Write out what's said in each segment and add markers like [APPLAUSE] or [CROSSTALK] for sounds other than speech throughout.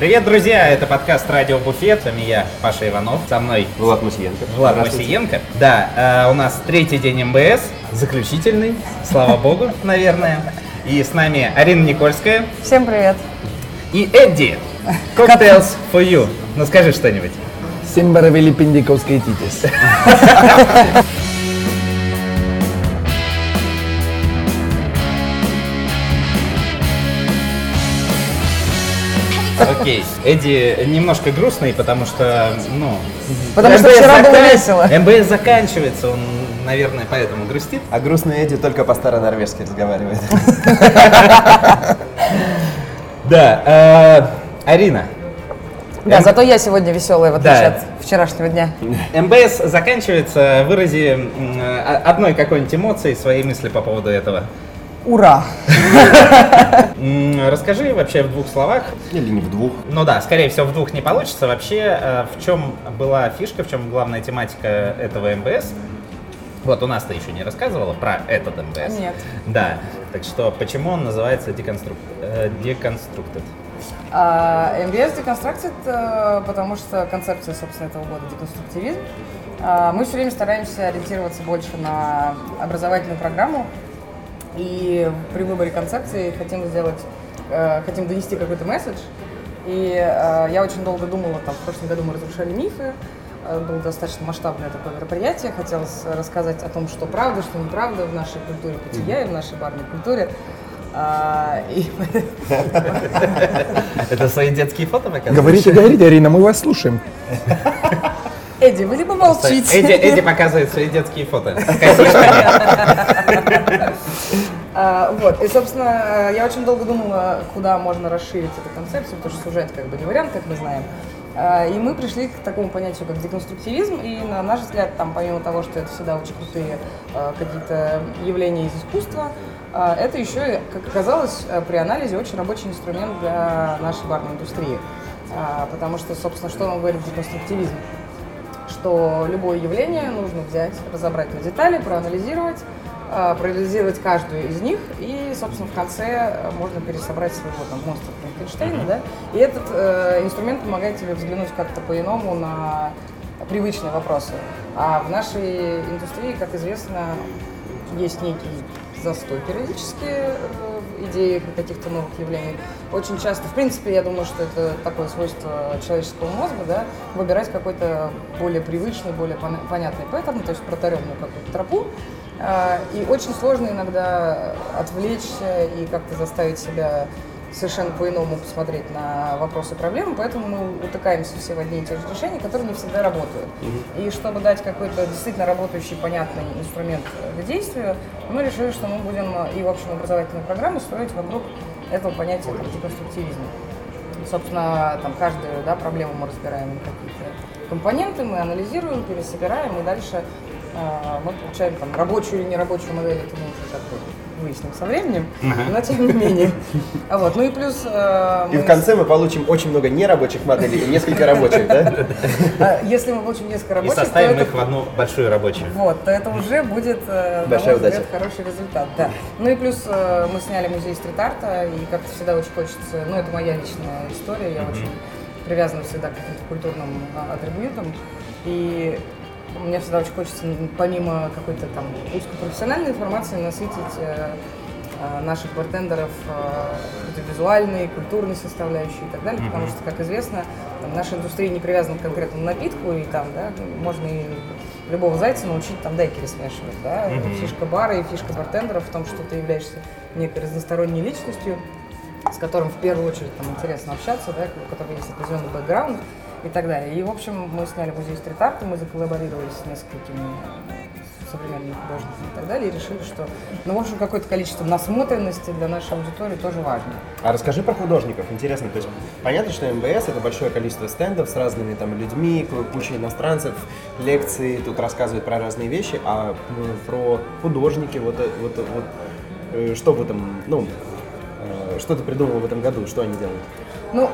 Привет, друзья! Это подкаст «Радио Буфет». С вами я, Паша Иванов. Со мной Влад Мусиенко. Влад Мусиенко. Да, э, у нас третий день МБС, заключительный, слава богу, [LAUGHS] наверное. И с нами Арина Никольская Всем привет. и Эдди. Cocktails for you. Ну скажи что-нибудь. Симбара Велипендиковской титис. [LAUGHS] Окей. Эдди немножко грустный, потому что, ну... Потому что МБС вчера было весело. МБС заканчивается, он, наверное, поэтому грустит. А грустный Эдди только по-старо-норвежски разговаривает. Да, э, Арина, Да, М- зато я сегодня веселая, в отличие Да. от вчерашнего дня. МБС заканчивается, вырази э, одной какой-нибудь эмоции, свои мысли по поводу этого. Ура! [LAUGHS] Расскажи вообще в двух словах. Или не в двух. Ну да, скорее всего, в двух не получится. Вообще, э, в чем была фишка, в чем главная тематика этого МБС? Вот у нас ты еще не рассказывала про этот МБС. Нет. Да. Так что, почему он называется деконструк... э, Deconstructed? А, МБС деконструкция, это потому что концепция, собственно, этого года деконструктивизм. А, Мы все время стараемся ориентироваться больше на образовательную программу. И при выборе концепции хотим сделать, э, хотим донести какой-то месседж. И э, я очень долго думала, там, в прошлом году мы разрушали мифы, э, было достаточно масштабное такое мероприятие, хотелось рассказать о том, что правда, что неправда в нашей культуре питья и в нашей барной культуре. А, [LAUGHS] Это свои детские фото показываешь? Говорите, говорите, Арина, мы вас слушаем. Эдди, вы либо молчите. Эдди, Эдди показывает свои детские фото. [LAUGHS] А, вот, и, собственно, я очень долго думала, куда можно расширить эту концепцию, потому что сюжет как бы не вариант, как мы знаем. А, И мы пришли к такому понятию, как деконструктивизм, и на наш взгляд, там, помимо того, что это всегда очень крутые э, какие-то явления из искусства, это еще, как оказалось, при анализе очень рабочий инструмент для нашей барной индустрии. А, Потому что, собственно, что нам говорит деконструктивизм? что любое явление нужно взять, разобрать на детали, проанализировать, проанализировать каждую из них, и, собственно, в конце э, можно пересобрать своего там монстра Франкенштейна, да, и этот э, инструмент помогает тебе взглянуть как-то по-иному на привычные вопросы. А в нашей индустрии, как известно, есть некий застой периодически э, в идеях и каких-то новых явлений. Очень часто, в принципе, я думаю, что это такое свойство человеческого мозга, да, выбирать какой-то более привычный, более пон- понятный паттерн, то есть протаренную какую-то тропу. А, И очень сложно иногда отвлечься и как-то заставить себя совершенно по-иному посмотреть на вопросы и проблемы, поэтому мы утыкаемся все в одни и те же решения, которые не всегда работают. И чтобы дать какой-то действительно работающий, понятный инструмент к действию, мы решили, что мы будем и в общем образовательную программу строить вокруг этого понятия как деконструктивизма. Собственно, там каждую да, проблему мы разбираем на какие-то компоненты, мы анализируем, пересобираем, и дальше мы получаем там рабочую или нерабочую модель, это мы уже как бы выясним со временем, но тем не менее. А вот, ну и плюс... э, И в конце мы получим очень много нерабочих моделей и несколько рабочих, да? А, Если мы получим несколько И рабочих, то составим их в одну большую рабочую. вот, то это уже будет, э, Большая удача. хороший результат. Да. Ну и плюс э, мы сняли музей стрит-арта, и как-то всегда очень хочется, ну это моя личная история, я очень привязана всегда к каким-то культурным а, атрибутам. И мне всегда очень хочется, помимо какой-то там узкопрофессиональной информации, насытить э, э, наших бартендеров э, визуальной, культурной составляющей и так далее, потому что, как известно, там, наша индустрия не привязана к конкретному напитку, и там, да, можно и любого зайца научить там дайкери смешивать, да. Фишка бара и фишка бартендера в том, что ты являешься некой разносторонней личностью, с которым в первую очередь там интересно общаться, да, у которого есть определенный бэкграунд и так далее. И, в общем, мы сняли музей стрит-арта, мы заколлаборировали с несколькими э, современными художниками и так далее, и решили, что, ну, в общем, какое-то количество насмотренности для нашей аудитории тоже важно. А расскажи про художников, интересно. То есть понятно, что МБС это большое количество стендов с разными там людьми, куча иностранцев, лекции, тут рассказывают про разные вещи, а ну, про художники, вот, э, вот, вот э, что в этом, ну, э, что ты придумал в этом году, что они делают? Ну,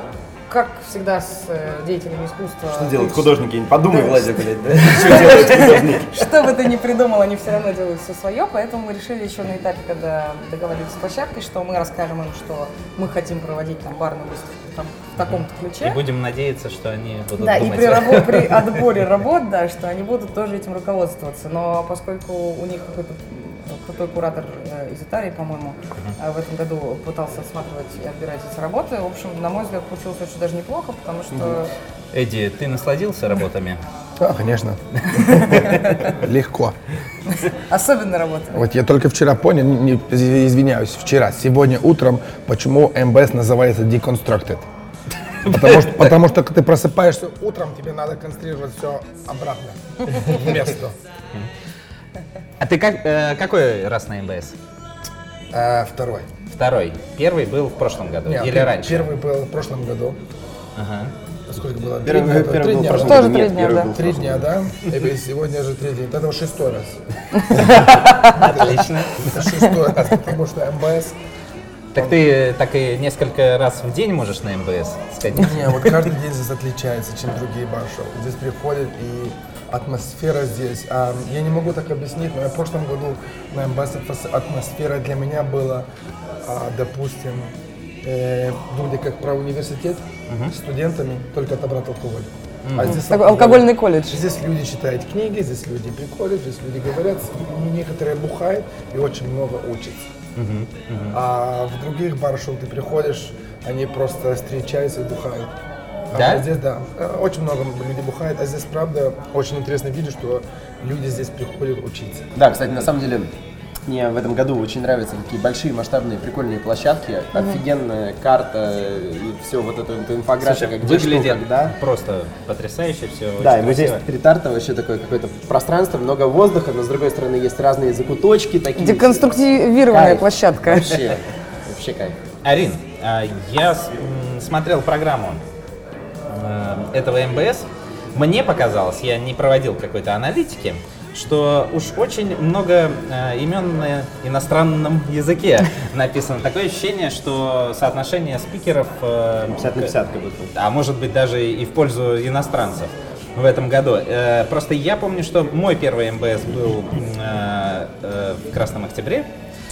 как всегда с э, деятелями искусства. Что делают ты- художники? Не подумай, Да. Владя, блядь, да? [LAUGHS] Что делают художники? Что бы ты ни придумал, они все равно делают все свое, поэтому мы решили еще на этапе, когда договорились с площадкой, что мы расскажем им, что мы хотим проводить там барную выставку там, в таком-то И ключе. будем надеяться, что они будут Да, и думать. при, рабо- при [LAUGHS] отборе работ, да, что они будут тоже этим руководствоваться. Но поскольку у них какой-то крутой куратор э, из Италии, по-моему, э, в этом году пытался осматривать и отбирать эти работы, в общем, на мой взгляд, получилось очень даже неплохо, потому что Эдди, ты насладился работами? Да, конечно. [LAUGHS] Легко. особенно работа. Вот я только вчера понял, не- извиняюсь, вчера, сегодня утром, почему МБС называется Deconstructed. Потому что, потому что когда ты просыпаешься утром, тебе надо конструировать все обратно в место. А ты как, э, какой раз на МБС? А, второй. Второй. Первый был в прошлом году Не, или пер- раньше? Первый был в прошлом году. Ага. Сколько было? Три Первый три был дня? Тоже три Нет, дня, да. Три дня, да? И сегодня же третий. Это уже шестой раз. [LAUGHS] Отлично. Это шестой раз, потому что МБС Так ты так и несколько раз в день можешь на МБС сходить? Не, вот каждый день здесь отличается, чем другие баршоу. Здесь приходят и атмосфера здесь. а, я не могу так объяснить, но я в прошлом году на атмос- атмосфера для меня была, а, допустим, э, вроде как про университет с студентами, только отобрать алкоголь. А здесь Такой алкоголь. алкогольный колледж. Здесь люди читают книги, здесь люди приходят, здесь люди говорят, и некоторые бухают и очень много учатся. А в других баршоу ты приходишь, они просто встречаются и бухают. А Да? здесь, да, э, очень много людей бухает, а здесь, правда, очень интересно видеть, что люди здесь приходят учиться. Да, кстати, на самом деле, мне в этом году очень нравятся такие большие, масштабные, прикольные площадки, офигенная карта и все вот это вот инфографика, Слушай, где что, выглядит когда. просто потрясающе все. Да, и вот здесь стрит-арта вообще такое какое-то пространство, много воздуха, но с другой стороны есть разные закуточки такие. Деконструктивированная Кайф. площадка. Вообще, вообще кайф. Арин, а, я смотрел программу этого МБС. Мне показалось, я не проводил какой-то аналитики, что уж очень много э, имен на иностранном языке [LAUGHS] написано. Такое ощущение, что соотношение спикеров... э, 50 на 50 как будто. а может быть даже и в пользу иностранцев в этом году. Э, Просто я помню, что мой первый МБС был э, э, в Красном Октябре.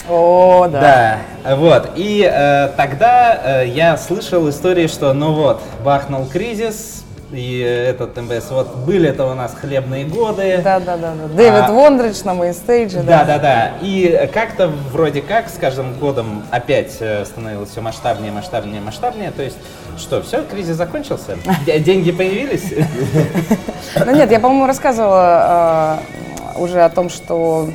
О, да. Да, вот. И э, тогда э, я слышал истории, что ну вот, бахнул кризис, и этот МБС, вот были это у нас хлебные годы. Да, да, да, да. Дэвид А- Вондрич на мейнстейдже, Да, да. да, да. И как-то вроде как с каждым годом опять э, становилось все масштабнее, масштабнее, масштабнее. То есть что, все, кризис закончился? Деньги появились? Ну нет, я, по-моему, рассказывала э, уже о том, что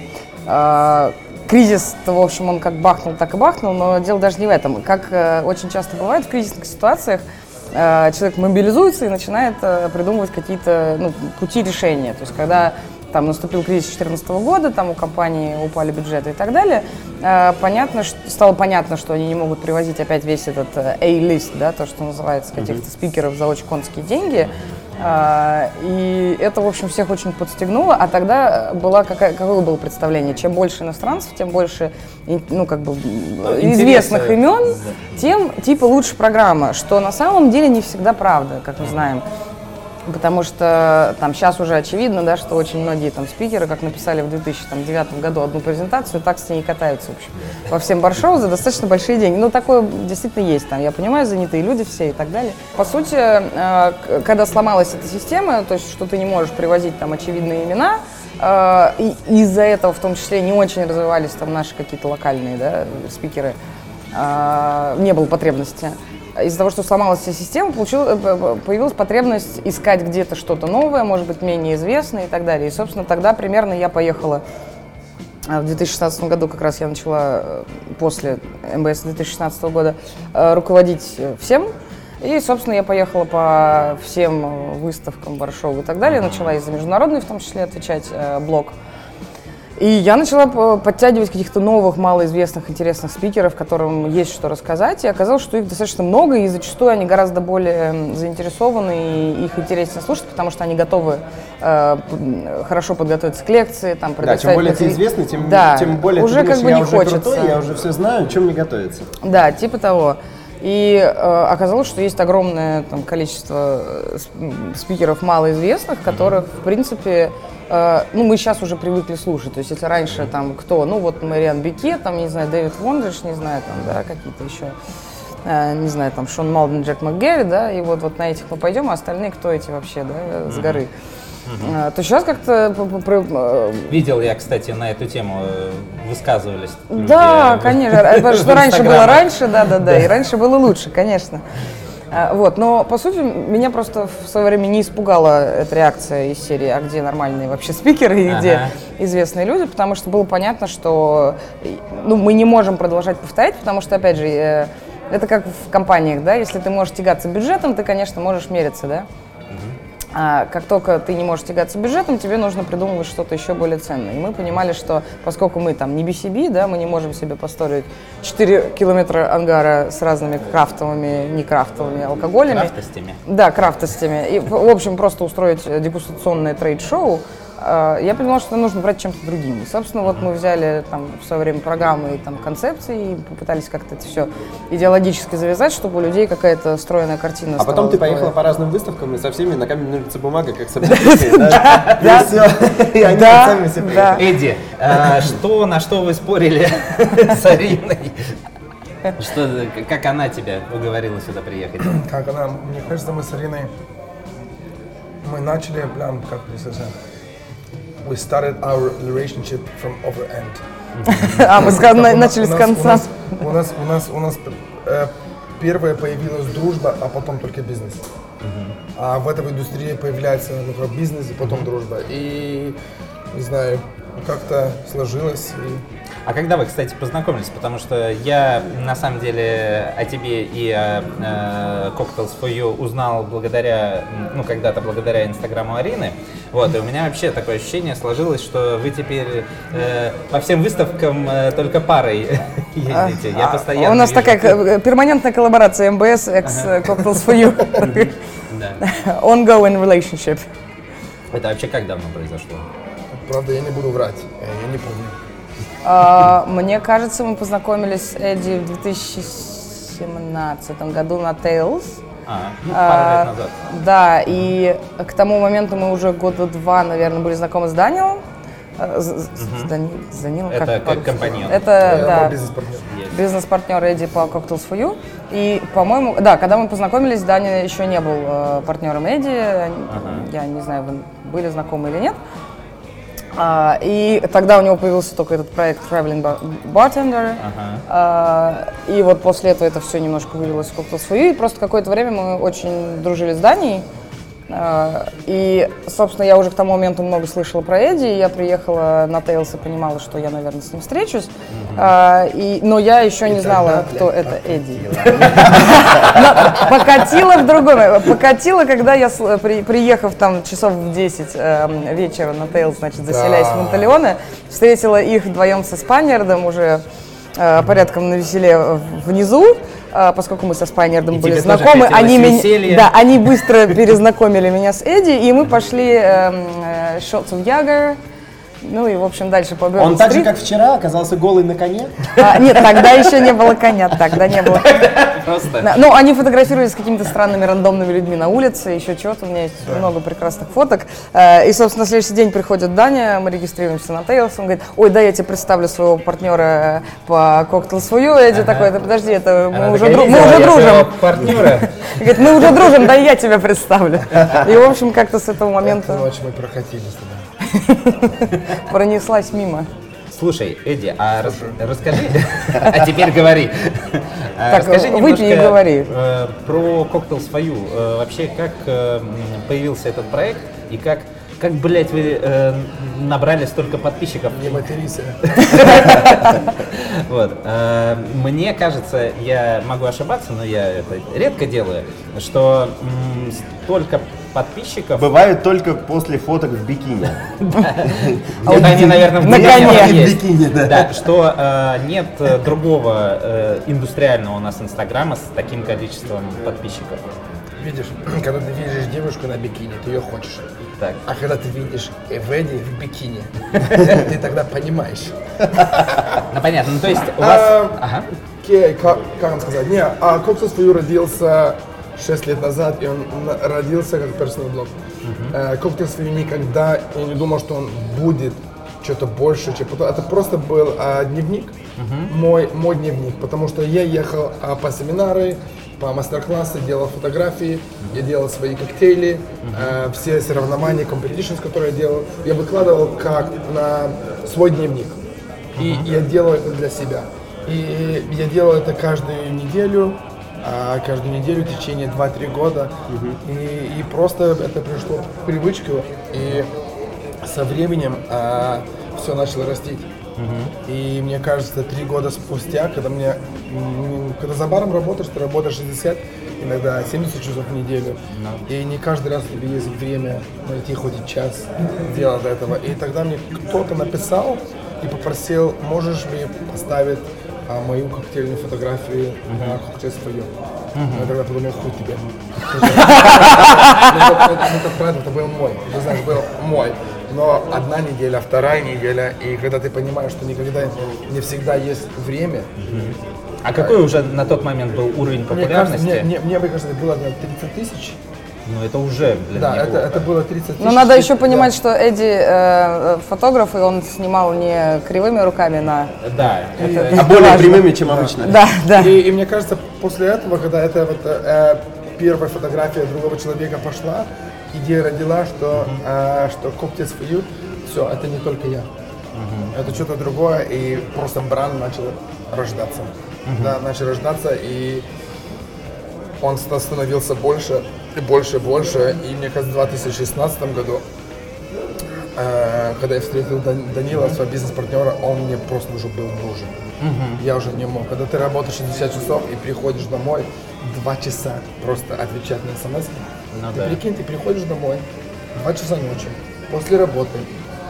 э, кризис, в общем, он как бахнул, так и бахнул, но дело даже не в этом. Как э, очень часто бывает в кризисных ситуациях, э, человек мобилизуется и начинает э, придумывать какие-то ну, пути решения. То есть когда там наступил кризис 2014 года, там у компании упали бюджеты и так далее, понятно, что, стало понятно, что они не могут привозить опять весь этот A-лист, да, то, что называется, каких-то спикеров за очень конские деньги. А, И это, в общем, всех очень подстегнуло. А тогда была какая, какое было представление? Чем больше иностранцев, тем больше ну, как бы, известных имен, тем типа лучше программа. Что на самом деле не всегда правда, как мы знаем. Потому что там сейчас уже очевидно, да, что очень многие там спикеры, как написали в 2009 году одну презентацию, так с ней катаются, в общем, во всем баршоу за достаточно большие деньги. Ну, такое действительно есть там, я понимаю, занятые люди все и так далее. По сути, э, когда сломалась эта система, то есть, что ты не можешь привозить там очевидные имена, э, и из-за этого в том числе не очень развивались там наши какие-то локальные, да, спикеры, не было потребности. Из-за того, что сломалась вся система, э, появилась потребность искать где-то что-то новое, может быть, менее известное и так далее. И, собственно, тогда примерно я поехала а, в 2016 году как раз я начала э, после МБС 2016 года э, руководить всем. И, собственно, я поехала по всем выставкам, баршоу и так далее. Начала и за международный, в том числе, отвечать блог. И я начала п- подтягивать каких-то новых, малоизвестных, интересных спикеров, которым есть что рассказать. И оказалось, что их достаточно много, и зачастую они гораздо более заинтересованы, и их интереснее слушать, потому что они готовы э, хорошо подготовиться к лекции, там, Да, чем более ты известный, тем, Да, тем более уже ты думаешь, как бы я не уже хочется. крутой, я уже все знаю, чем мне готовиться. Да, типа того. И э, оказалось, что есть огромное там, количество э, сп- спикеров малоизвестных, которых, в принципе, э, ну, мы сейчас уже привыкли слушать. То есть, если раньше там кто, ну, вот Мариан Бике, там, не знаю, Дэвид Вондриш, не знаю, там, да, какие-то еще, э, не знаю, там, Шон Малден, Джек МcГерри, да, и вот, вот на этих мы пойдем, а остальные кто эти вообще, да, с горы. Э, То сейчас как-то э, Видел я, кстати, на эту тему э, высказывались. да, в- конечно. а, Потому [LAUGHS] в что раньше было раньше, да, да, да, и раньше было лучше, конечно. А, Вот, но по сути меня просто в свое время не испугала эта реакция из серии, а где нормальные вообще [LAUGHS] спикеры и где известные люди, потому что было понятно, что ну, мы не можем продолжать повторять, потому что, опять же, э, это как в компаниях, да, если ты можешь тягаться бюджетом, ты, конечно, можешь мериться, да. А как только ты не можешь тягаться бюджетом, тебе нужно придумывать что-то еще более ценное. И мы понимали, что поскольку мы там не BCB, да, мы не можем себе построить 4 километра ангара с разными крафтовыми, не крафтовыми алкоголями. Крафтостями. Да, крафтостями. И, в общем, просто устроить дегустационное trade show. Э, Я понимала, что нужно брать чем-то другим. И, собственно, вот мы взяли там в свое время программы и там концепции и попытались как-то это все идеологически завязать, чтобы у людей какая-то стройная картина А потом ты поехала по разным выставкам и со всеми на камень ножницы бумага, как с [LAUGHS] объективной, да? Да. И все. И они Да, сами все да. приехали. Эдди, а, что, на что вы спорили [LAUGHS] с Ариной? Что, как она тебя уговорила сюда приехать? Как она, мне кажется, мы с Ариной, мы начали прям, как бы we started our relationship from over end. А, мы начали с конца. У нас, у нас, у нас, э, первая появилась дружба, а потом только бизнес. А в этой индустрии появляется бизнес и потом дружба. И, не знаю, как-то сложилось. И А когда вы, кстати, познакомились? Потому что я, на самом деле, о тебе и о э, Cocktails for You узнал благодаря, ну, когда-то благодаря инстаграму Арины. Вот, и у меня вообще такое ощущение сложилось, что вы теперь э, по всем выставкам э, только парой [LAUGHS] ездите. Я постоянно А, У нас вижу. такая перманентная коллаборация МБС X э, Cocktails for You. [LAUGHS] [LAUGHS] Ongoing relationship. Это вообще как давно произошло? Правда, я не буду врать, э, я не помню. А, Мне кажется, мы познакомились с Эдди в 2017 году на Tails. А, ну, А, пару лет назад. Да, и к тому моменту мы уже года два, наверное, были знакомы с Данилом. Э, с- с- с Дани- с Данилом, Это как как компаньон. Это, Я да, бизнес-партнер. Бизнес-партнер Эдди по Cocktails for You. И, по-моему, да, когда мы познакомились, Даня еще не был э, партнером Эдди. Они- Я не знаю, вы были знакомы или нет. А, и тогда у него появился только этот проект Traveling Bar- Bartender. А, и вот после этого это все немножко вылилось в Cocktails for You. И просто какое-то время мы очень дружили с Данией. А, И, собственно, я уже к тому моменту много слышала про Эдди, и я приехала на Tales и понимала, что я, наверное, с ним встречусь. А, и, но я еще не знала, кто это Эдди. [LAUGHS] Покатила в другом. Покатила, когда я, с- при- приехав там часов в 10 эм, вечера на Tales, значит, заселяясь в Монтелеоне, встретила их вдвоем со Спанердом уже э, порядком на веселе внизу, поскольку мы со Спайнердом И были знакомы, они меня, да, они быстро перезнакомили меня с Эдди, и мы пошли Shots of Jagger, ну и, в общем, дальше по Он так же, как вчера, оказался голый на коне. А, нет, тогда еще не было коня, тогда не было. Просто. Да, Ну, они фотографировались с какими-то странными рандомными людьми на улице, еще чего-то. У меня есть много прекрасных фоток. Э, И, собственно, на следующий день приходит Даня, мы регистрируемся на Тейлс. Он говорит, ой, да, я тебе представлю своего партнера по коктейль свою. Эдди такой, да подожди, это мы уже, дру- мы «Видела уже дружим. партнера. Говорит, мы уже дружим, да я тебя представлю. И, в общем, как-то с этого момента ночь мы прокатились туда. [LAUGHS] пронеслась мимо. Слушай, Эдди, а рас- расскажи, [LAUGHS] а теперь говори. А, Так, Расскажи выпей и говори. э, про коктейл свою. Э, Вообще, как э, появился этот проект и как, как, блядь, вы э, набрали столько подписчиков? Не матерись. [LAUGHS] Вот. Мне кажется, я могу ошибаться, но я это редко делаю, что столько подписчиков. Бывает только после фоток в бикини. [LAUGHS] Где-то они, наверное, в бикини да. Что э, нет э, другого э, индустриального у нас инстаграма с таким количеством подписчиков. Видишь, [CLEARS THROAT] когда ты видишь девушку на бикини, ты ее хочешь. Так. А когда ты видишь Эведи в бикини, [LAUGHS] ты тогда понимаешь. [LAUGHS] Ну понятно, ну то есть у вас. А, Ага. окей, как, как вам сказать, не, а Коктейль свою родился 6 лет назад, и он родился как персональный блог. Э, Коктейль свою никогда, я не думал, что он будет что-то больше, чем. Это просто был а, дневник, мой, мой дневник, потому что я ехал а, по семинары, по мастер-классы, делал фотографии, я делал свои коктейли, э, все соревнования, competitions, которые я делал, я выкладывал как на свой дневник. И я делаю это для себя. И я делаю это каждую неделю, каждую неделю в течение 2-3 года. И, и просто это пришло в привычку. И со временем все начало расти. И мне кажется, три года спустя, когда мне, когда за баром работаешь, ты работаешь 60, иногда 70 часов в неделю, и не каждый раз у тебя есть время найти хоть час делать этого. И тогда мне кто-то написал и попросил, можешь мне поставить а, мою коктейльную фотографию на коктейль свою. Я тогда подумал, хуй тебе. Ну, Это, правда, это был мой. Ты знаешь, был мой. Но одна неделя, вторая неделя, и когда ты понимаешь, что никогда не всегда есть время, А какой уже на тот момент был уровень мне кажется, популярности? мне, мне, мне, кажется, было наверное, 30 тысяч. Ну это уже, блин, Да, это, неплохо. это было 30 тысяч. Но надо еще Да. понимать, что Эдди э, фотограф, и он снимал не кривыми руками на... Да, это... А [LAUGHS] более прямыми, чем обычно. Да, да. И, и мне кажется, после этого, когда эта вот, э, первая фотография другого человека пошла, идея родила, что, э, что коктейль свою, все, это не только я. Это что-то другое, и просто бренд начал рождаться. Да, начал рождаться, и он ста- становился больше и больше больше. И мне кажется, в 2016 году, э, когда я встретил Дан- Данила, своего бизнес-партнера, он мне просто уже был нужен. Я уже не мог. Когда ты работаешь 60 часов и приходишь домой, 2 часа просто отвечать на смс. Ну ты да. прикинь, ты приходишь домой, 2 часа ночи, после работы,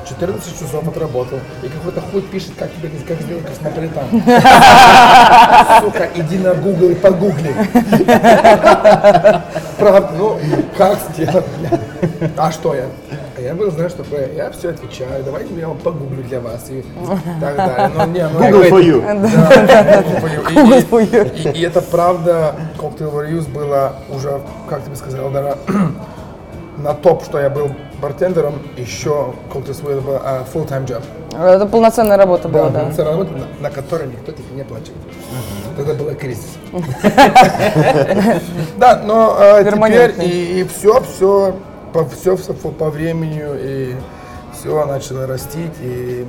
14 часов отработал, и какой-то хуй пишет, как тебе как сделать космополитан. [LAUGHS] Сука, иди на Google и погугли. Правда, ну, как сделать, блядь? А что я? А я был, знаешь, такое, я все отвечаю, давайте я погуглю для вас и так далее. Но не, ну, Google for you. да, Google for you. И- и- И это правда, Cocktail Warriors было уже, как тебе сказал, Дара, [CLEARS THROAT] на топ, что я был бартендером, еще был а, full-time job. Это полноценная работа была, да. полноценная работа, на, на которой никто тебе не платил. Тогда был кризис. [LAUGHS] Да, но а, теперь и, все, все, по, все, по времени, и все начало расти. И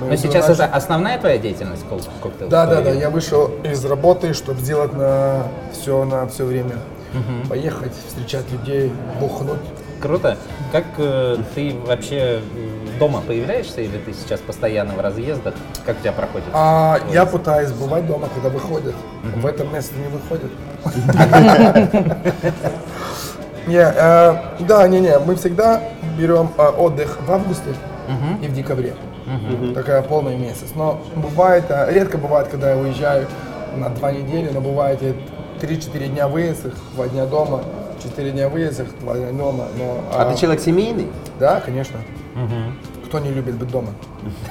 мы Но сейчас начали- это основная твоя деятельность, кок- коктейл? Да, да, да, я вышел из работы, чтобы сделать на все на все время. Поехать, встречать людей, бухнуть. Круто. Как э, ты вообще м, дома появляешься или ты сейчас постоянно в разъездах? Как у тебя проходит? А я пытаюсь бывать дома, когда выходят. В этом месте не выходят. [LAUGHS] Не, э, да, не, не, мы всегда берем э, отдых в августе и в декабре. Такая полный месяц. Но бывает, э, редко бывает, когда я уезжаю на два недели, но бывает я 3-4 дня выездах, 2 дня дома, 4 дня выездах, 2 дня дома. Но, А ты человек семейный? Да, конечно. Кто не любит быть дома?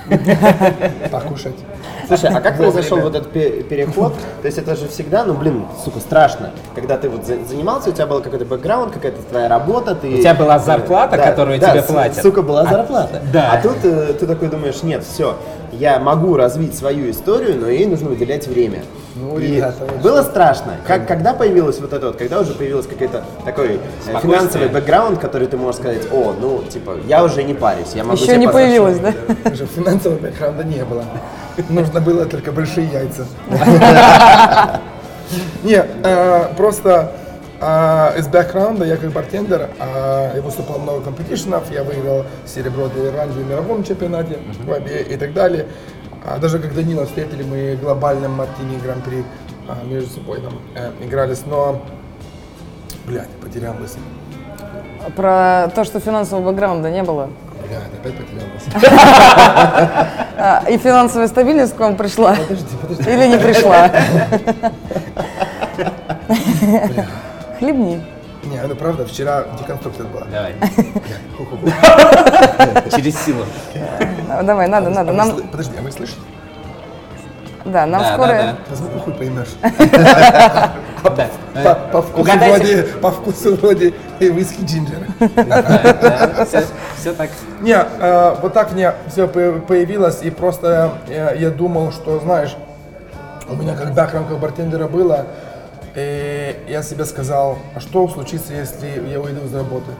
[LAUGHS] Покушать. Слушай, а как произошел вот этот пе- переход? То есть это же всегда, ну блин, сука, страшно. Когда ты вот за- занимался, у тебя был какой-то бэкграунд, какая-то твоя работа, ты... У тебя была зарплата, которую да, тебе с- платят. Сука, была зарплата. да. А тут э, ты такой думаешь, нет, все, я могу развить свою историю, но ей нужно выделять время. Ну, И ребята, было страшно. Как, когда появилось вот это вот, когда уже появилась какой-то такой э, финансовый бэкграунд, который ты можешь сказать, о, ну, типа, я уже не парюсь, я могу Еще не позволить». появилась, да? [LAUGHS] Даже финансового бэкграунда не было. Нужно было только большие яйца. [LAUGHS] Не, э, просто э, из бэкграунда я как бартендер, я выступал много компетишенов, я выиграл серебро для Ирландии в мировом чемпионате в и так далее. А даже как Данила встретили, мы в глобальном Мартини Гран-при а, между собой там э, игрались, но, блядь, потерял мысль. Про то, что финансового бэкграунда не было. Блядь, опять потерял мысль. А, и финансовая стабильность к вам пришла? Подожди, подожди. Или не пришла? Хлебни. Не, ну правда, вчера деконструкция была. Давай. Через силу. А, Давай, надо, надо. А вы Нам Подожди, а вы слышите? Да, нам Да, скоро... да, По звуку хуй поймешь. [LAUGHS] да. Да. По, вкусу вроде, по вкусу вроде и виски джинджер. Да, все, все так. Не, э, вот так мне все появилось, и просто э, я думал, что, знаешь, у меня как бэкграунд как бартендера было, и я себе сказал, а что случится, если я уйду из работы?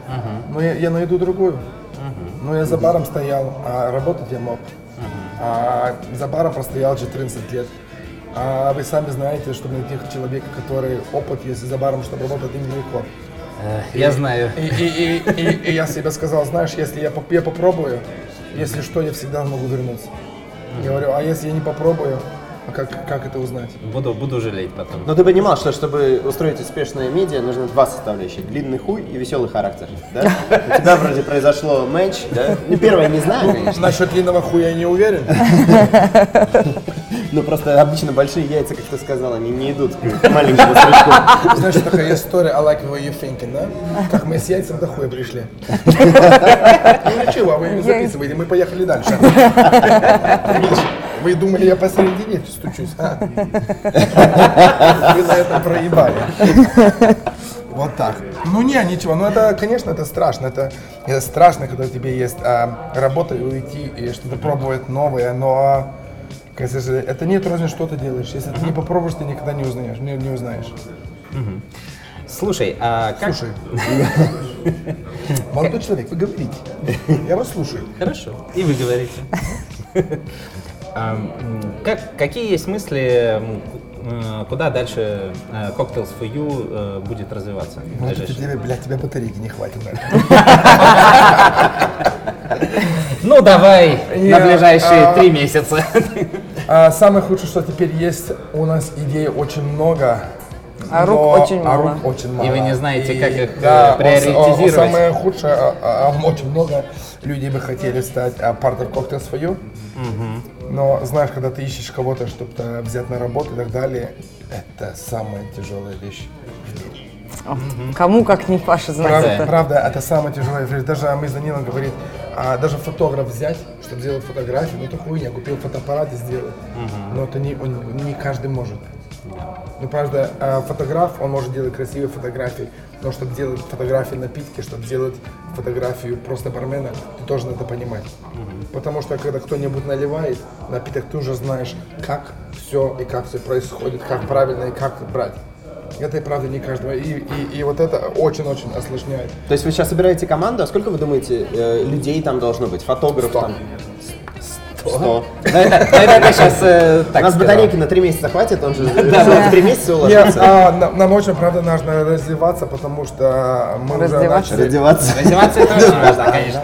Ну, я, я найду другую. Ну, я за баром стоял, а работать я мог. А за баром простоял 14 лет. А вы сами знаете, что найти человека, который опыт есть за баром, чтобы работать, нелегко. Э, Я знаю. И, и- и- и- и я себе сказал, знаешь, если я, я попробую, если что, я всегда могу вернуться. Я говорю, а если я не попробую, а как, как это узнать? Буду, буду жалеть потом. Но ты понимал, что чтобы устроить успешное медиа, нужно два составляющих. Длинный хуй и веселый характер. Да? У тебя вроде произошло матч, да? Ну, первое не знаю, конечно. Насчет длинного хуя я не уверен. Но просто обычно большие яйца, как ты сказал, они не идут к маленькому стручку. Знаешь, такая история, I like the way you thinking, да? Как мы с яйцем до хуя пришли. Ну ничего, вы не записываете, мы поехали дальше. [LAUGHS] Вы думали, я посередине стучусь? а? [LAUGHS] Вы на этом проебали. Вот так. Ну не, ничего. Ну это, конечно, это страшно. Это, это страшно, когда у тебя есть а, работа и уйти, и что-то пробовать новое, но конечно же, это нет разницы, что ты делаешь. Если ты не попробуешь, ты никогда не узнаешь. Не, не узнаешь. Слушай, а как... Слушай. Молодой человек, вы говорите. Я вас слушаю. Хорошо. И вы говорите. А, Как, какие есть мысли, э, куда дальше э, Cocktails for You э, будет развиваться? Вот это ближайшее? тебе, блядь, тебя батарейки не хватит это. [LAUGHS] Ну, давай на ближайшие а, три месяца. А самое худшее, что теперь есть у нас идей очень много. А рук но- очень а мало. рук очень мало. И вы не знаете, как их, да, приоритизировать. Самое худшее, а, а, а, очень много людей бы хотели стать а, part of cocktail свою. Но знаешь, когда ты ищешь кого-то, чтобы взять на работу и так далее, это самая тяжелая вещь. Кому, как не Паша, знать Правда, это. правда, это самое тяжелое. вещь. Даже мы с Данилом говорит, а, даже фотограф взять, чтобы сделать фотографию, ну это хуйня, купил фотоаппарат и сделал. Но это не, он- не каждый может. Ну, правда, а, фотограф, он может делать красивые фотографии, но чтобы делать фотографии напитки, чтобы сделать фотографию просто бармена, ты тоже надо понимать. Потому что когда кто-нибудь наливает напиток, ты уже знаешь, как все и как все происходит, как правильно и как брать. Это и правда не каждого. И, и, и вот это очень-очень осложняет. То есть вы сейчас собираете команду, а сколько вы думаете э, людей там должно быть? Фотограф Сто. там? Ну, это, ну, ты сейчас У нас батарейки на три месяца хватит, он же в три месяца уложится. а, нам, очень, правда, нужно развиваться, потому что мы уже Раздеваться? начали... Раздеваться. Раздеваться это очень важно, конечно.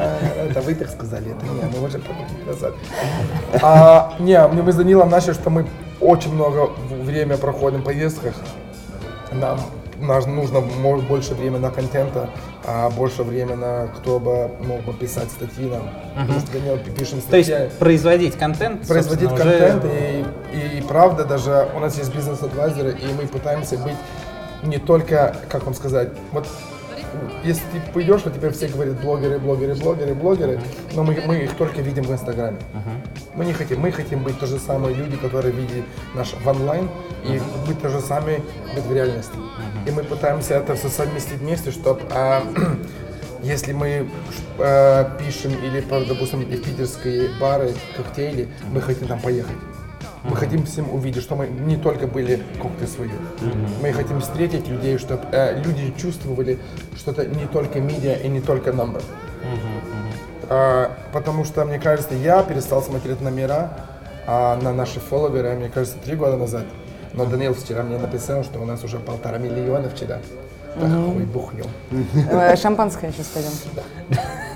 Это вы так сказали, это не, мы уже подумали назад. А, не, мы мы с Данилом начали, что мы очень много время проходим в поездках. Нам, нам нужно может, больше времени на контента, а больше времени на кто бы мог бы писать статьи нам. Потому что Данил пишем То есть статьи. производить контент, производить уже- контент и, и, правда даже у нас есть бизнес-адвайзеры и мы пытаемся быть не только, как вам сказать, вот если ты пойдешь, вот теперь все говорят блогеры, блогеры, блогеры, блогеры, но мы, мы их только видим в Инстаграме. Мы не хотим, мы хотим быть то же самые люди, которые видят наш в онлайн, и быть то же самые быть в реальности. И мы пытаемся это все совместить вместе, чтобы [CLEARS THROAT] если мы э, пишем или, допустим, в питерские бары, коктейли, мы хотим там поехать. Мы хотим всем увидеть, что мы не только были коктейль свою. Мы хотим встретить людей, чтобы люди чувствовали, что это не только медиа и не только номер. А, потому что, мне кажется, я перестал смотреть на мира, а на наши фолловеры, мне кажется, три года назад. Но Данил вчера мне написал, что у нас уже полтора миллиона вчера. Да хуй бухнем. Э, Шампанское сейчас пойдем.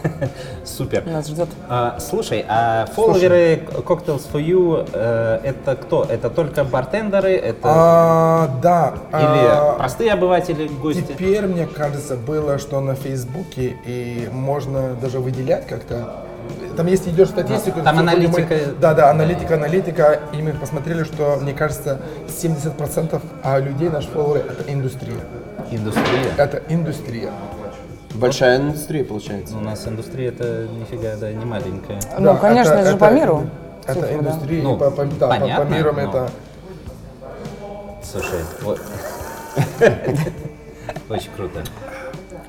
[LAUGHS] Супер. Нас ждет. А, слушай, а фолловеры Cocktails for You э, это кто? Это только бартендеры? Это А, да. или а, простые обыватели, гости? Теперь, мне кажется, было, что на Фейсбуке и можно даже выделять как-то. Там есть идет статистика. Там аналитика. мы- да, да, аналитика, аналитика. И мы посмотрели, что, мне кажется, 70% а, людей, наши фолловеры, это индустрия. Индустрия. Это индустрия. Большая индустрия получается. У нас индустрия это нифига, да, не маленькая. Ну, Да, конечно, это- это же по миру. Это цифры, да. индустрия, Ну, и по, по- да, по- по, понятно, мирам но- это... Слушай, вот. [LAUGHS] Очень круто.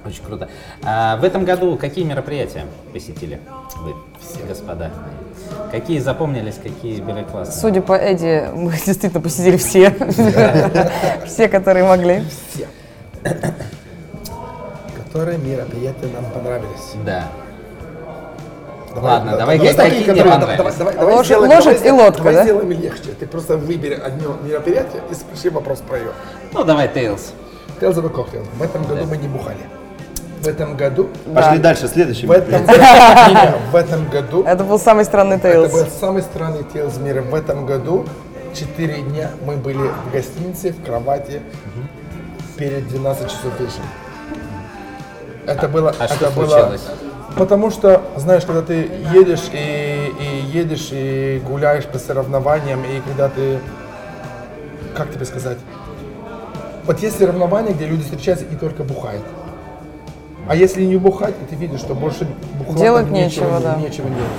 Очень круто. А в этом году какие мероприятия посетили вы, господа? Какие запомнились, какие были классные? Судя по Эдди, мы [LAUGHS] действительно посетили все. [LAUGHS] Все, которые могли. Все. Которые мероприятия нам понравились. Да. Давай, Ладно, да, давай давай какие такие, которые- давай- давай- давай Лошадь- сделаем- лошадь давай и лодка, давай да? сделаем легче. Ты просто выбери одно мероприятие и спроси вопрос про ее. Ну, давай, Тейлз. Тейлз это коктейл. В этом году мы не бухали. В этом году... Пошли дальше, следующий. В этом, [LAUGHS] в этом году... Это был самый странный Это был Тейлз. самый странный тейлз в мире. В этом году четыре дня мы были в гостинице, в кровати перед 12 часов вечера. Это было... а это что было- случилось? Потому что, знаешь, когда ты едешь и, и едешь и гуляешь по соревнованиям, и когда ты, как тебе сказать, вот есть соревнования, где люди встречаются и только бухают. А если не бухать, и ты видишь, что больше бухла Делать нечего, не- да. нечего делать.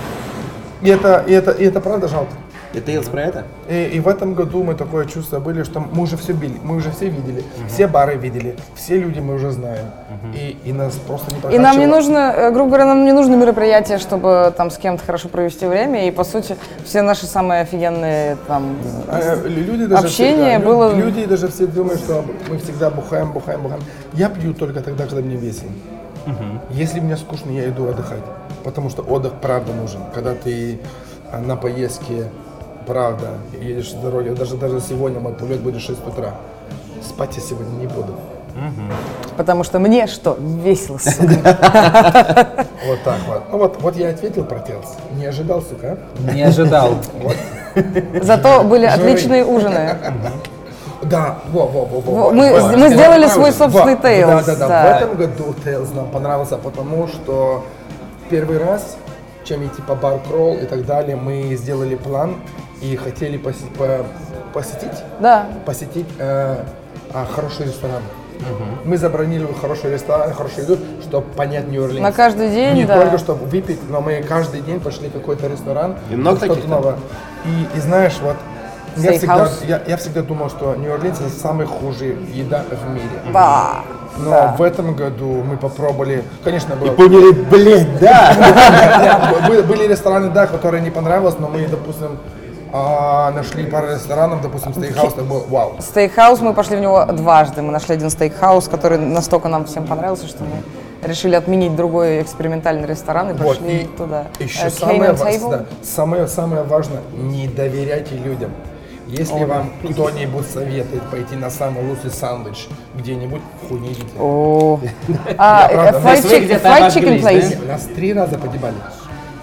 И это, и это, и это правда жалко. И Тейлз про это? И, и в этом году мы такое чувство были, что мы уже все били, мы уже все видели, все бары видели, все люди мы уже знаем. И, и нас просто не И нам не прокачивало. нужно, э, грубо говоря, нам не нужно мероприятие, чтобы там с кем-то хорошо провести время. И по сути все наши самые офигенные там А, люди даже общение всегда- было- Люди даже все думают, что мы всегда бухаем, бухаем, бухаем. Я пью только тогда, когда мне весело. Если мне скучно, я иду отдыхать. Потому что отдых правда нужен. Когда ты а, на поездке, правда, едешь с дороги. Даже, даже сегодня мой полет будет 6 утра. Спать я сегодня не буду. Потому что мне что, весело, [LAUGHS] сука. Вот так вот. Ну вот, вот я ответил про Телс. Не ожидал, сука. а? Не ожидал. Зато были отличные ужины. Да, во, во, во, во. Во, во. мы- мы сделали свой собственный. Tails, Да, да, да. да. В этом году Tails нам понравился, потому что первый раз, чем идти по бар кролл и так далее, мы сделали план и хотели поси- по- посетить, Да. посетить э, а, хороший ресторан. Мы забронировали хороший ресторан, хорошую еду, чтобы понять Нью-Орлеанс. На каждый день, Не да. только чтобы выпить, но мы каждый день пошли в какой-то ресторан. И много что-то таких новое. И, и знаешь, вот я всегда, я, я всегда думал, что Нью-Орлеанс это самая худшая еда в мире. Ба. Но в этом году мы попробовали, конечно, было, Поняли, [LAUGHS] блядь, да! были рестораны, да, которые не понравилось, но мы, допустим, а, нашли пару ресторанов, допустим, стейкхаус, это был вау. Стейкхаус, мы пошли в него дважды. Мы нашли один стейкхаус, который настолько нам всем понравился, что мы решили отменить другой экспериментальный ресторан и Вот, пошли и туда. еще Э, самое, да, самое, самое важное, не доверяйте людям. Если вам кто-нибудь советует пойти на самый лучший сандвич где-нибудь, хуй не идите. О. [LAUGHS] Chicken place. Не, Нас три раза погибали.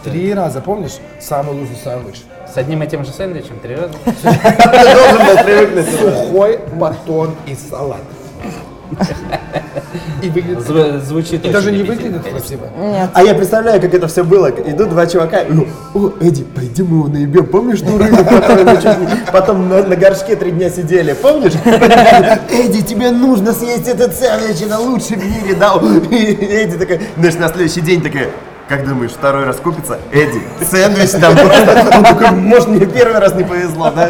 Три раза, помнишь? Самый лучший сандвич. С одним и тем же сэндвичем три раза. Ты должен был привыкнуть. Сухой батон и салат. И выглядит... Зв- Звучит И даже не выглядит красиво. А я представляю, как это все было. Идут два чувака. и, О, Эдди, пойдем его наебем. Помнишь ту рыбу, которую мы чуть потом на, на горшке три дня сидели? Помнишь? Эдди, тебе нужно съесть этот сэндвич, это лучший в мире, да? И Эдди такая, знаешь, на следующий день такая, как думаешь, второй раз купится? Эдди, сэндвич там просто. Он такой, может, мне первый раз не повезло, да?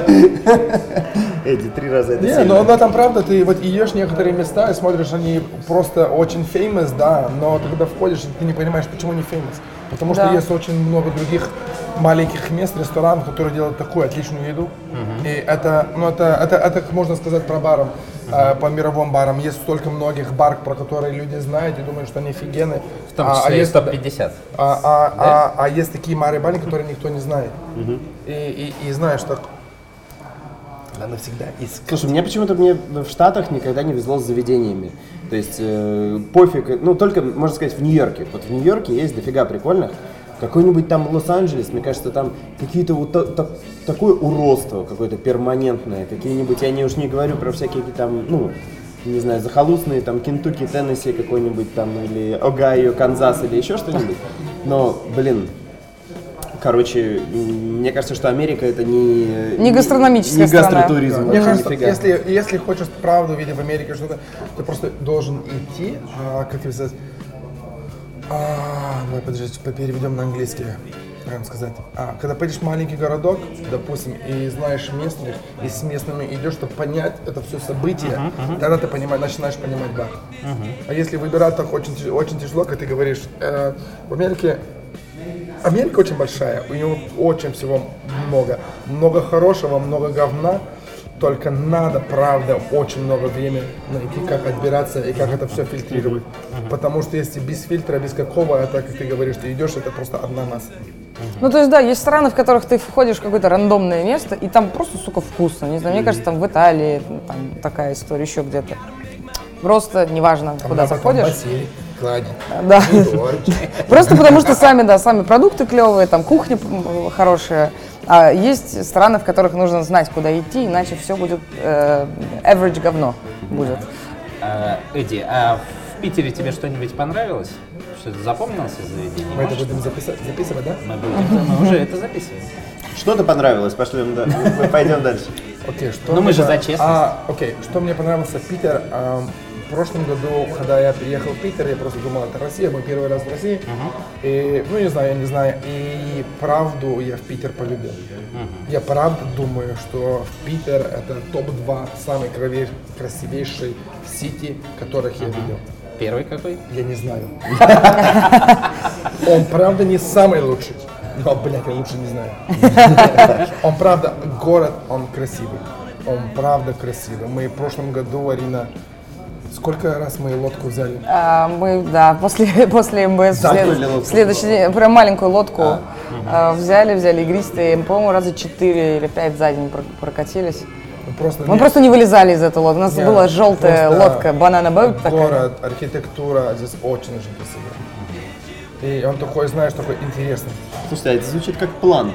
Эдди, три раза это Не, но, но там правда, ты вот идешь некоторые места и смотришь, они просто очень famous, да, но ты когда входишь, ты не понимаешь, почему они famous. Потому что Да. есть очень много других маленьких мест, ресторанов, которые делают такую отличную еду. И это, ну это, это, это, как можно сказать про баром, э, по мировым барам. Есть столько многих бар, про которые люди знают и думают, что они офигенные. В том А- а числе и есть- топ-50. а, а, а, а есть такие мары бали, которые никто не знает. И, и, и знаешь, так надо всегда искать. Слушай, мне почему-то мне в Штатах никогда не везло с заведениями. То есть э, пофиг, ну только, можно сказать, в Нью-Йорке. Вот в Нью-Йорке есть дофига прикольных. Какой-нибудь там Лос-Анджелес, мне кажется, там какие-то вот та- та- такое уродство какое-то перманентное, какие-нибудь, я не уж не говорю про всякие там, ну, не знаю, захолустные, там, Кентукки, Теннесси какой-нибудь там, или Огайо, Канзас, или еще что-нибудь. Но, блин, короче, мне кажется, что Америка это не... Не гастрономическая не страна. гастротуризм. Мне вообще кажется, нифига. если, если хочешь правду видеть в Америке что-то, ты просто должен идти, а, как это сказать, а, давай подожди, переведем на английский. как сказать, а, когда поедешь в маленький городок, допустим, и знаешь местных, и с местными идешь, чтобы понять это все событие, тогда ты понимаешь, начинаешь понимать бар. А если выбирать, так очень, очень тяжело, как ты говоришь. Э, в Америке Америка очень большая, у него очень всего много. Много хорошего, много говна. Только надо, правда, очень много времени найти, как отбираться и как это все фильтрировать. Потому что если без фильтра, без какого, это, как ты говоришь, ты идешь, это просто одна масса. Ну, то есть, да, есть страны, в которых ты входишь в какое-то рандомное место, и там просто, сука, вкусно. Не знаю, мне кажется, там в Италии ну, там такая история, еще где-то. Просто неважно, куда А потом заходишь. бассейн, клади, [LAUGHS] Да. Просто потому что сами, да, сами продукты клевые, там кухня хорошая. А есть страны, в которых нужно знать, куда идти, иначе все будет э, average говно будет. А, Эдди, а в Питере тебе что-нибудь понравилось? Что-то запомнилось из заведения? Мы это будем записать, записывать, да? Мы, будем, мы уже это записываем. Что-то понравилось? Пошлем, да. Мы пойдем дальше. Окей, что Ну, мы же за честность. А, окей, что мне понравился Питер. В прошлом году, когда я приехал в Питер, я просто думал, это Россия, мой первый раз в России. И, ну, не знаю, я не знаю. И правду я в Питер полюбил. Я правда думаю, что в Питер это топ-2 самый крове- красивейший сити, которых я видел. Первый какой? Я не знаю. Он правда не самый лучший. Но, блядь, я лучше не знаю. Он правда, город, он красивый. Он правда красивый. Мы в прошлом году, Арина, сколько раз мы лодку взяли? А, мы, да, после, [LAUGHS] после МБС в Закрыли след- лодку. следующий день, прям маленькую лодку а, взяли, взяли игристые, по-моему, раза четыре или пять за день про- прокатились. Мы просто, Мы не- просто не вылезали из этой лодки. У нас не, была желтая просто лодка, банана боут такая. Город, архитектура здесь очень-очень красивая. И он такой, знаешь, такой интересный. Слушайте, а это звучит как план.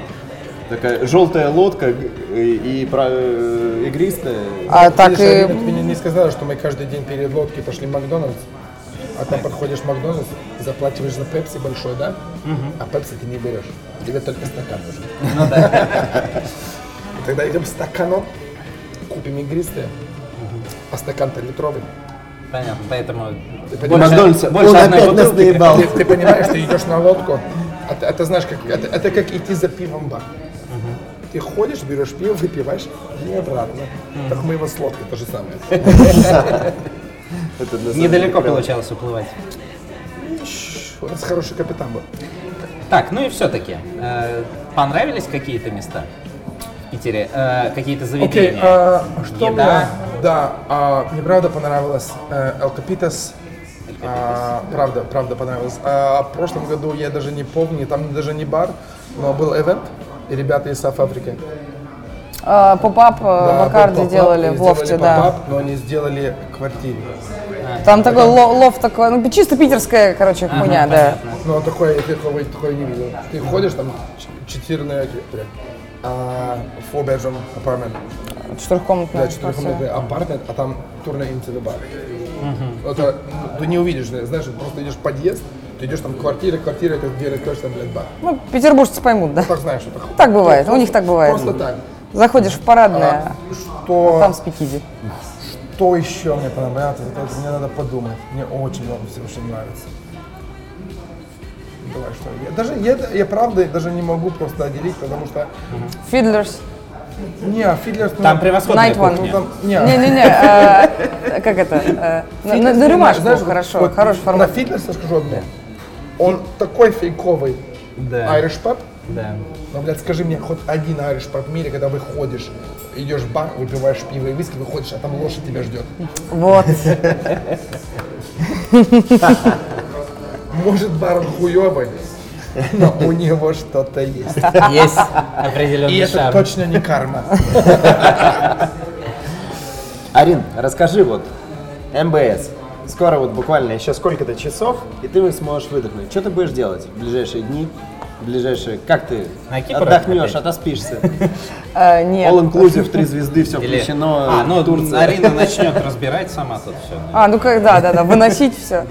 Такая желтая лодка и, и игристая. А так Видишь, и... Арина, ты мне не сказала, что мы каждый день перед лодкой пошли в Макдональдс, а там подходишь в Макдональдс, заплачиваешь за пепси большой, да? А пепси ты не берешь. Тебе только стакан нужен. Ну да. И [LAUGHS] Тогда идем стаканом, купим игристые, а стакан-то литровый. Понятно, поэтому понимаешь, Макдональдс, больше он одной опять нас бутылки. наебал. Ты, ты понимаешь, ты идешь на лодку, а ты- это знаешь, как, это, это как идти за пивом в бар. Ты ходишь, берешь пиво, выпиваешь и обратно. Так мы его с лодкой то же самое. Недалеко получалось уплывать. У нас хороший капитан был. Так, ну и все-таки, понравились какие-то места Питере? Э, какие-то Окей, заведения? а, что Еда? мне, да, а, мне правда понравилось э, El Copitas. А, правда, правда понравилось. А, в прошлом году я даже не помню, там даже не бар, но был ивент, и ребята из South Africa. А, Pop-up э, Да, pop-up, делали они в лофте, сделали да. но они сделали квартиру. Там такой ло- лофт такой, ну чисто питерская, короче, хуйня, да. Ну, он такой, я такого не видел. Ты ходишь, там ч- четырная, прям, а, four bedroom apartment, Четырехкомнатная. да, четырехкомнатный апартмент, а там турная into бар. Это, ну, ты не увидишь, знаешь, просто идешь в подъезд, ты идешь там квартира, квартира, это дверь откроешь, там, блядь, бар. Ну, петербуржцы поймут, да. Так знаешь, это Так бывает, у них так бывает. Просто так. Заходишь в парадное, А, что, там спикизи. что еще мне понравилось, это, мне надо подумать. Мне очень много всего очень нравится. Давай, что? Я, даже, я, я правда даже не могу просто отделить, потому что... Фидлерс. Не, Фидлерс... ну, Там превосходная Night One. ну, кухня. там, не, Не-не-не, э, как это? э, На на- на рюмашку, Знаешь, хорошо, вот хороший На формат. Фидлерса скажу одно. Он такой фейковый Да. Irish pub, Да. но, блядь, скажи мне, хоть один Irish pub в мире, когда выходишь, идешь в бар, выпиваешь пиво и виски, выходишь, а там лошадь тебя ждет. Вот. Может, бар хуёвый, но у него что-то есть. Есть И определенный это шарм. точно не карма. Арин, расскажи вот, МБС. Скоро вот буквально еще сколько-то часов, и ты сможешь выдохнуть. Что ты будешь делать в ближайшие дни, в ближайшие... Как ты На Кипр отдохнешь, опять? отоспишься? [LAUGHS] Э, Нет. All inclusive, три звезды, все Или- включено. А, ну Турция. Арина начнет разбирать сама тут все. А, ну как, да, да, да, выносить все.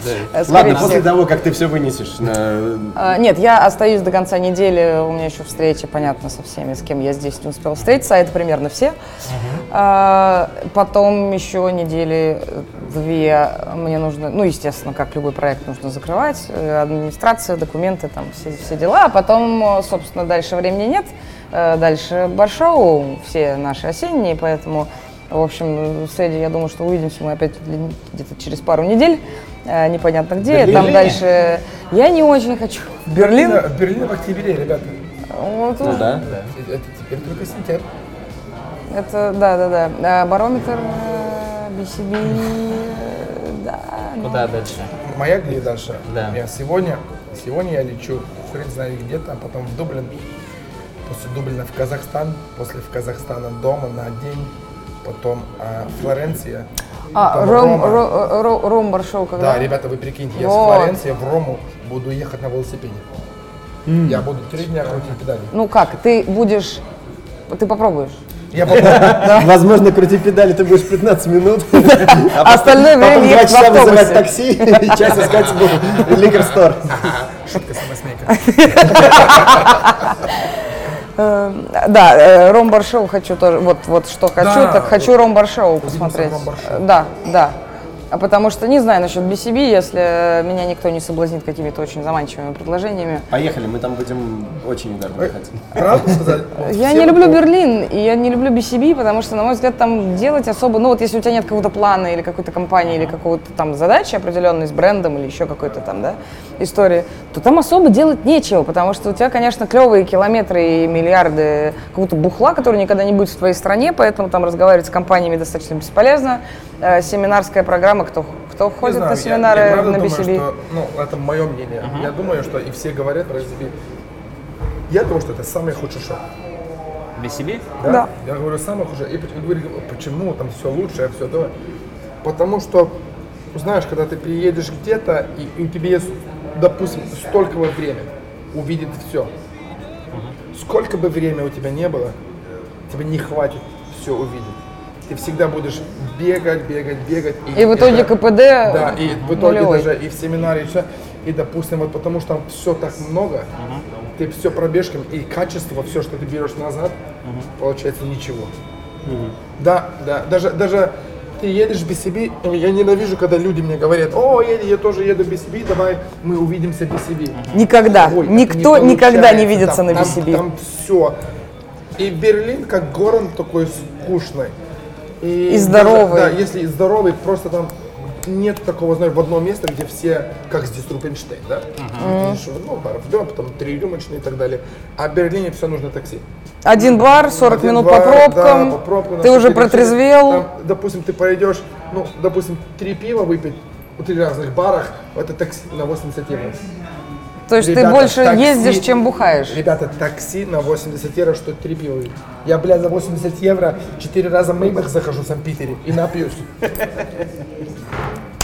Ладно, после того, как ты все вынесешь на... А, Нет, я остаюсь до конца недели, у меня еще встречи, понятно, со всеми, с кем я здесь не успела встретиться, а это примерно все. А, Потом еще недели две мне нужно, ну, естественно, как любой проект нужно закрывать, э, администрация, документы, там, все, все дела, а потом, э, собственно, дальше времени нет, Э, дальше баршоу, все наши осенние, поэтому, в общем, с Эдди, я думаю, что увидимся мы опять где- где-то через пару недель, э, непонятно где, Берлине? там дальше, я не очень хочу. Берлин? Берлин, Берлин в октябре, ребята. Вот Ну уж- да. Это теперь только сентябрь. Это, да, да, да. А, Барометр, э, BCB, э, да. ну, Куда дальше? Моя где дальше? Да. Я сегодня, сегодня я лечу, хрен знает где-то, а потом в Дублин. После Дублина в Казахстан, после в Казахстана дома на день, потом а, Флоренция. А, Ром, Рома. Ро- Ро- Ром Баршоу когда? Да, ребята, вы прикиньте, я Вот. с Флоренции в Рому буду ехать на велосипеде. Я буду три дня крутить педали. Ну как, ты будешь, ты попробуешь? Я попробую. [LAUGHS] Возможно, крути педали, ты будешь 15 минут. [LAUGHS] А остальное время ехать в часа вызывать автобусе. такси [LAUGHS] и час искать ликер стор. Шутка самосмейка. Э, Да, э, Ром Баршоу хочу тоже, вот, вот что хочу, Да. так хочу Ром Баршоу посмотреть. Ром Баршоу. Да, да. А потому что не знаю насчет BCB, если меня никто не соблазнит какими-то очень заманчивыми предложениями. Поехали, мы там будем очень ударно ехать. Правду [LAUGHS] сказать? Я не люблю Берлин, и я не люблю BCB, потому что, на мой взгляд, там делать особо, ну вот если у тебя нет какого-то плана или какой-то компании, или какого-то там задачи определенной с брендом или еще какой-то там, да, истории, то там особо делать нечего, потому что у тебя, конечно, клевые километры и миллиарды какого-то бухла, который никогда не будет в твоей стране, поэтому там разговаривать с компаниями достаточно бесполезно. Э, семинарская программа, кто, кто ходит знаю, на я- семинары я, правда на думаю, BCB? что, ну, это мое мнение. Я думаю, что и все говорят про BCB. Я думаю, что это самый худший шоу. BCB? Да. Я говорю, самый худший. И говорю, почему там все лучше, все то. Потому что, знаешь, когда ты приедешь где-то, и, и у тебя есть, допустим, столько бы время увидеть все. Сколько бы время у тебя не было, тебе не хватит все увидеть. Ты всегда будешь бегать, бегать, бегать. И в итоге это- КПД Да, и в итоге нулевой. даже и в семинаре, и все. И, допустим, вот потому что там все так много, ты все пробежками, и качество, все, что ты берешь назад, получается ничего. Да, да, даже, даже ты едешь без себе, я ненавижу, когда люди мне говорят, о, я, я тоже еду без себе, давай мы увидимся без себе. Никогда. Ой, Никто не никогда не видится Там- на там- BCB. Там все. И Берлин как город такой скучный. И здоровый. даже- да, если здоровый, просто там нет такого, знаешь, в одно место, где все, как здесь Рубинштейн, да? Видишь, Ну, баров, да, потом три рюмочные и так далее. А в Берлине все нужно такси. Один бар, 40 Один минут бар, по пробкам, да, по пробкам, ты уже 4 протрезвел. Там, допустим, ты пойдешь, ну, допустим, три пива выпить в три разных барах, это такси на 80 евро. То есть ты Ребята, больше такси- ездишь, чем бухаешь. Ребята, такси на 80 евро, что три пива. Я, блядь, за 80 евро четыре раза в Мейбах захожу в Санкт-Питере и напьюсь.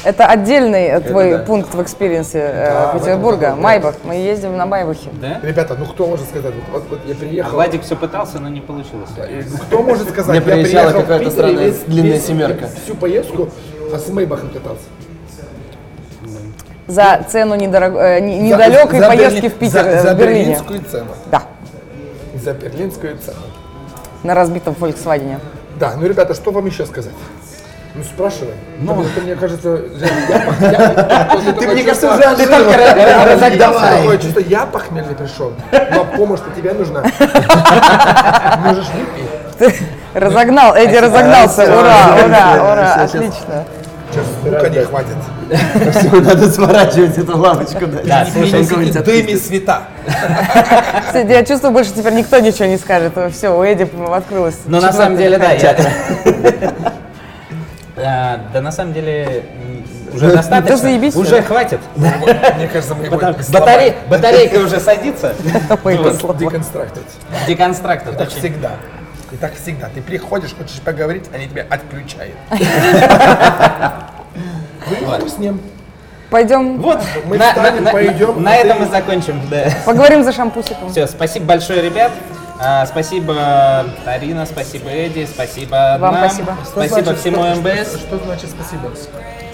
Это отдельный э, твой да. пункт в experience е э, Да, этом Петербурга. да. Майбах. Мы ездим на Майбахе. Да? Ребята, ну кто может сказать, вот, вот- вот я А приехал, Владик все пытался, но не получилось. и, ну, кто может сказать, Мне я приезжала какая-то странная длинная семерка. Всю поездку а с Мейбахом катался. За цену недорог- э, не- недалекой За- за поездки Берли- в Питер, за, э, за в Берлине. берлинскую цену. Да, За берлинскую цену. на разбитом Volkswagen. Да, ну, ребята, что вам еще сказать? Ну, спрашивай. Ну, это, мне кажется, Ты, мне кажется, уже отжил. [LAUGHS] разогнался. Такое чувство, я похмельный пришел, но помощь-то тебе нужна. [LAUGHS] Можешь выпить. Разогнал, Эдди разогнался. Ура, ура, ура, отлично. Звука не хватит. [LAUGHS] Всё, надо сворачивать эту лавочку. Да, слушай, Дыми света. Кстати, я чувствую, больше теперь никто ничего не скажет. Все, у Эдди открылось. Ну, на самом деле, да, я... [LAUGHS] А, Да, на самом деле, уже достаточно. заебись, Уже да. хватит. Мне кажется, мы его Батарей- Батарейка уже садится. [LAUGHS] Деконстрактить. Деконстрактор. Так всегда. И так всегда. Ты приходишь, хочешь поговорить, они тебя отключают. Вот. С ним. Пойдем Вот, Мы на, встанем, на- на- пойдем, на а этом мы закончим. Да. поговорим за шампусиком. Все, спасибо большое, ребят. А, спасибо, Арина, спасибо, Эдди, спасибо Вам нам, спасибо. Что спасибо значит- всему что- МБС. Что, что значит спасибо?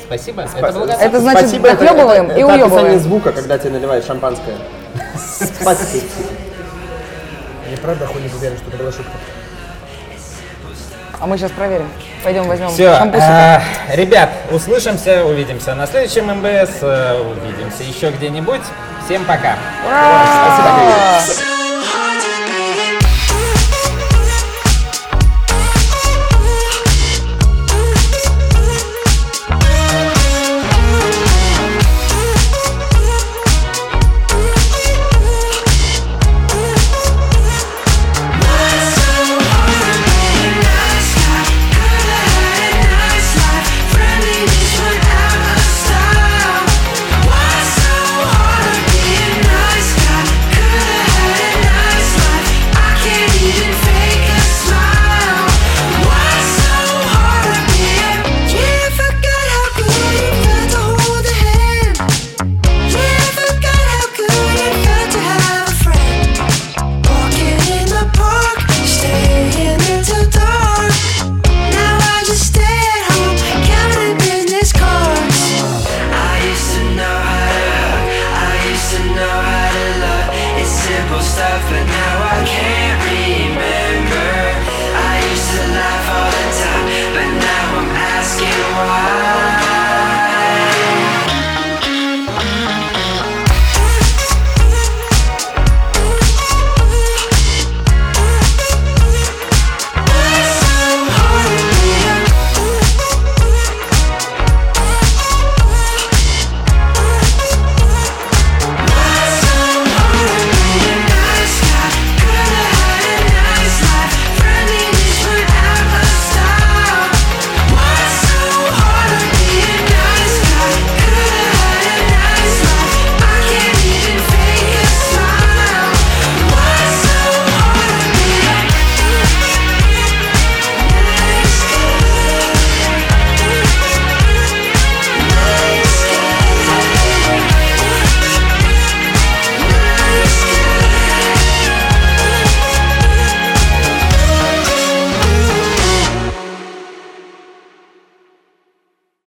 Спасибо. Это благодарность. Это значит, Спасибо, дохлебываем это, и это описание уебываем. звука, когда тебе наливают шампанское. [LAUGHS] Спасибо. Я правда хуй не уверен, что это была шутка. А мы сейчас проверим. Пойдем возьмем Все, шампусика. ребят, услышимся, увидимся на следующем МБС, э, увидимся еще где-нибудь. Всем пока. Ура! Walking